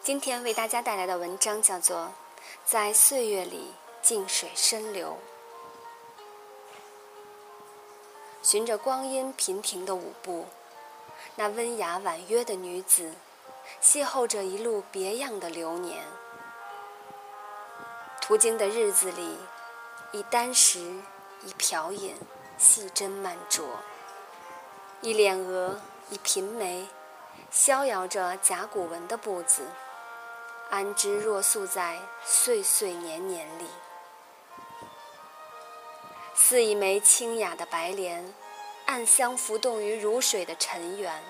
今天为大家带来的文章叫做《在岁月里静水深流》。循着光阴频频的舞步，那温雅婉约的女子，邂逅着一路别样的流年。途经的日子里，以丹石，以瓢饮，细斟慢酌；以敛额，以颦眉，逍遥着甲骨文的步子。安之若素在岁岁年年里，似一枚清雅的白莲，暗香浮动于如水的尘缘；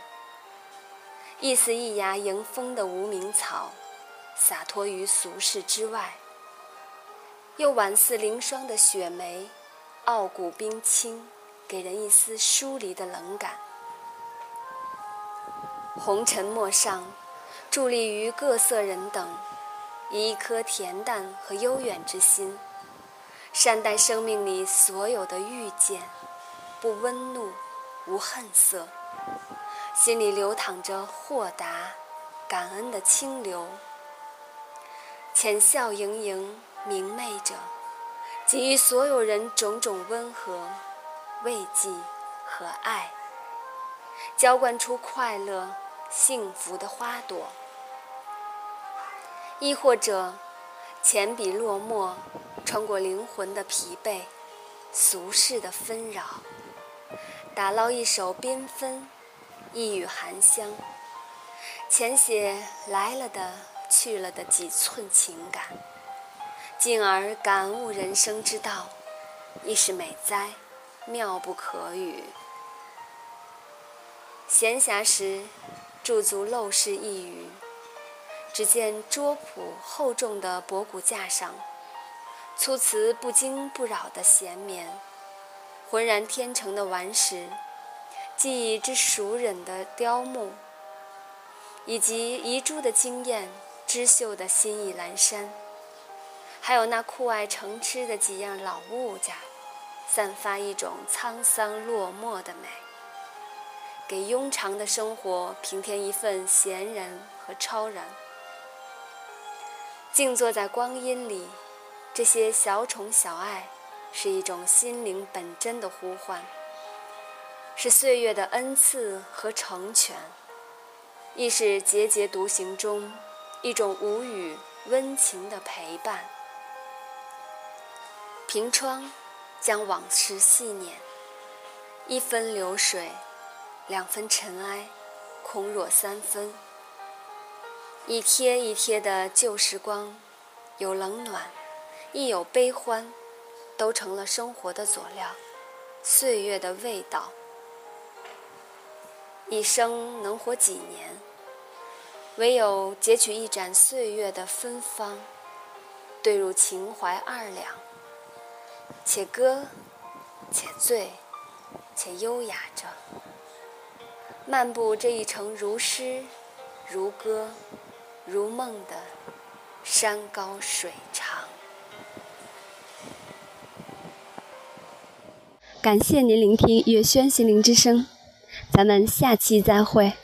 亦似一芽迎风的无名草，洒脱于俗世之外；又宛似凌霜的雪梅，傲骨冰清，给人一丝疏离的冷感。红尘陌上。伫立于各色人等，以一颗恬淡和悠远之心，善待生命里所有的遇见，不温怒，无恨色，心里流淌着豁达、感恩的清流，浅笑盈盈，明媚着，给予所有人种种温和、慰藉和爱，浇灌出快乐。幸福的花朵，亦或者，浅笔落墨，穿过灵魂的疲惫，俗世的纷扰，打捞一首缤纷，一语含香，浅写来了的去了的几寸情感，进而感悟人生之道，亦是美哉，妙不可语。闲暇时。驻足陋室一隅，只见桌朴厚重的博古架上，粗瓷不惊不扰的闲眠，浑然天成的顽石，记忆之熟稔的雕木，以及遗珠的惊艳、织绣的心意阑珊，还有那酷爱成痴的几样老物件，散发一种沧桑落寞的美。给庸常的生活平添一份闲然和超然。静坐在光阴里，这些小宠小爱，是一种心灵本真的呼唤，是岁月的恩赐和成全，亦是节节独行中一种无语温情的陪伴。凭窗，将往事细念，一分流水。两分尘埃，空若三分。一贴一贴的旧时光，有冷暖，亦有悲欢，都成了生活的佐料，岁月的味道。一生能活几年？唯有截取一盏岁月的芬芳，兑入情怀二两，且歌，且醉，且优雅着。漫步这一程如诗、如歌、如梦的山高水长。感谢您聆听月轩心灵之声，咱们下期再会。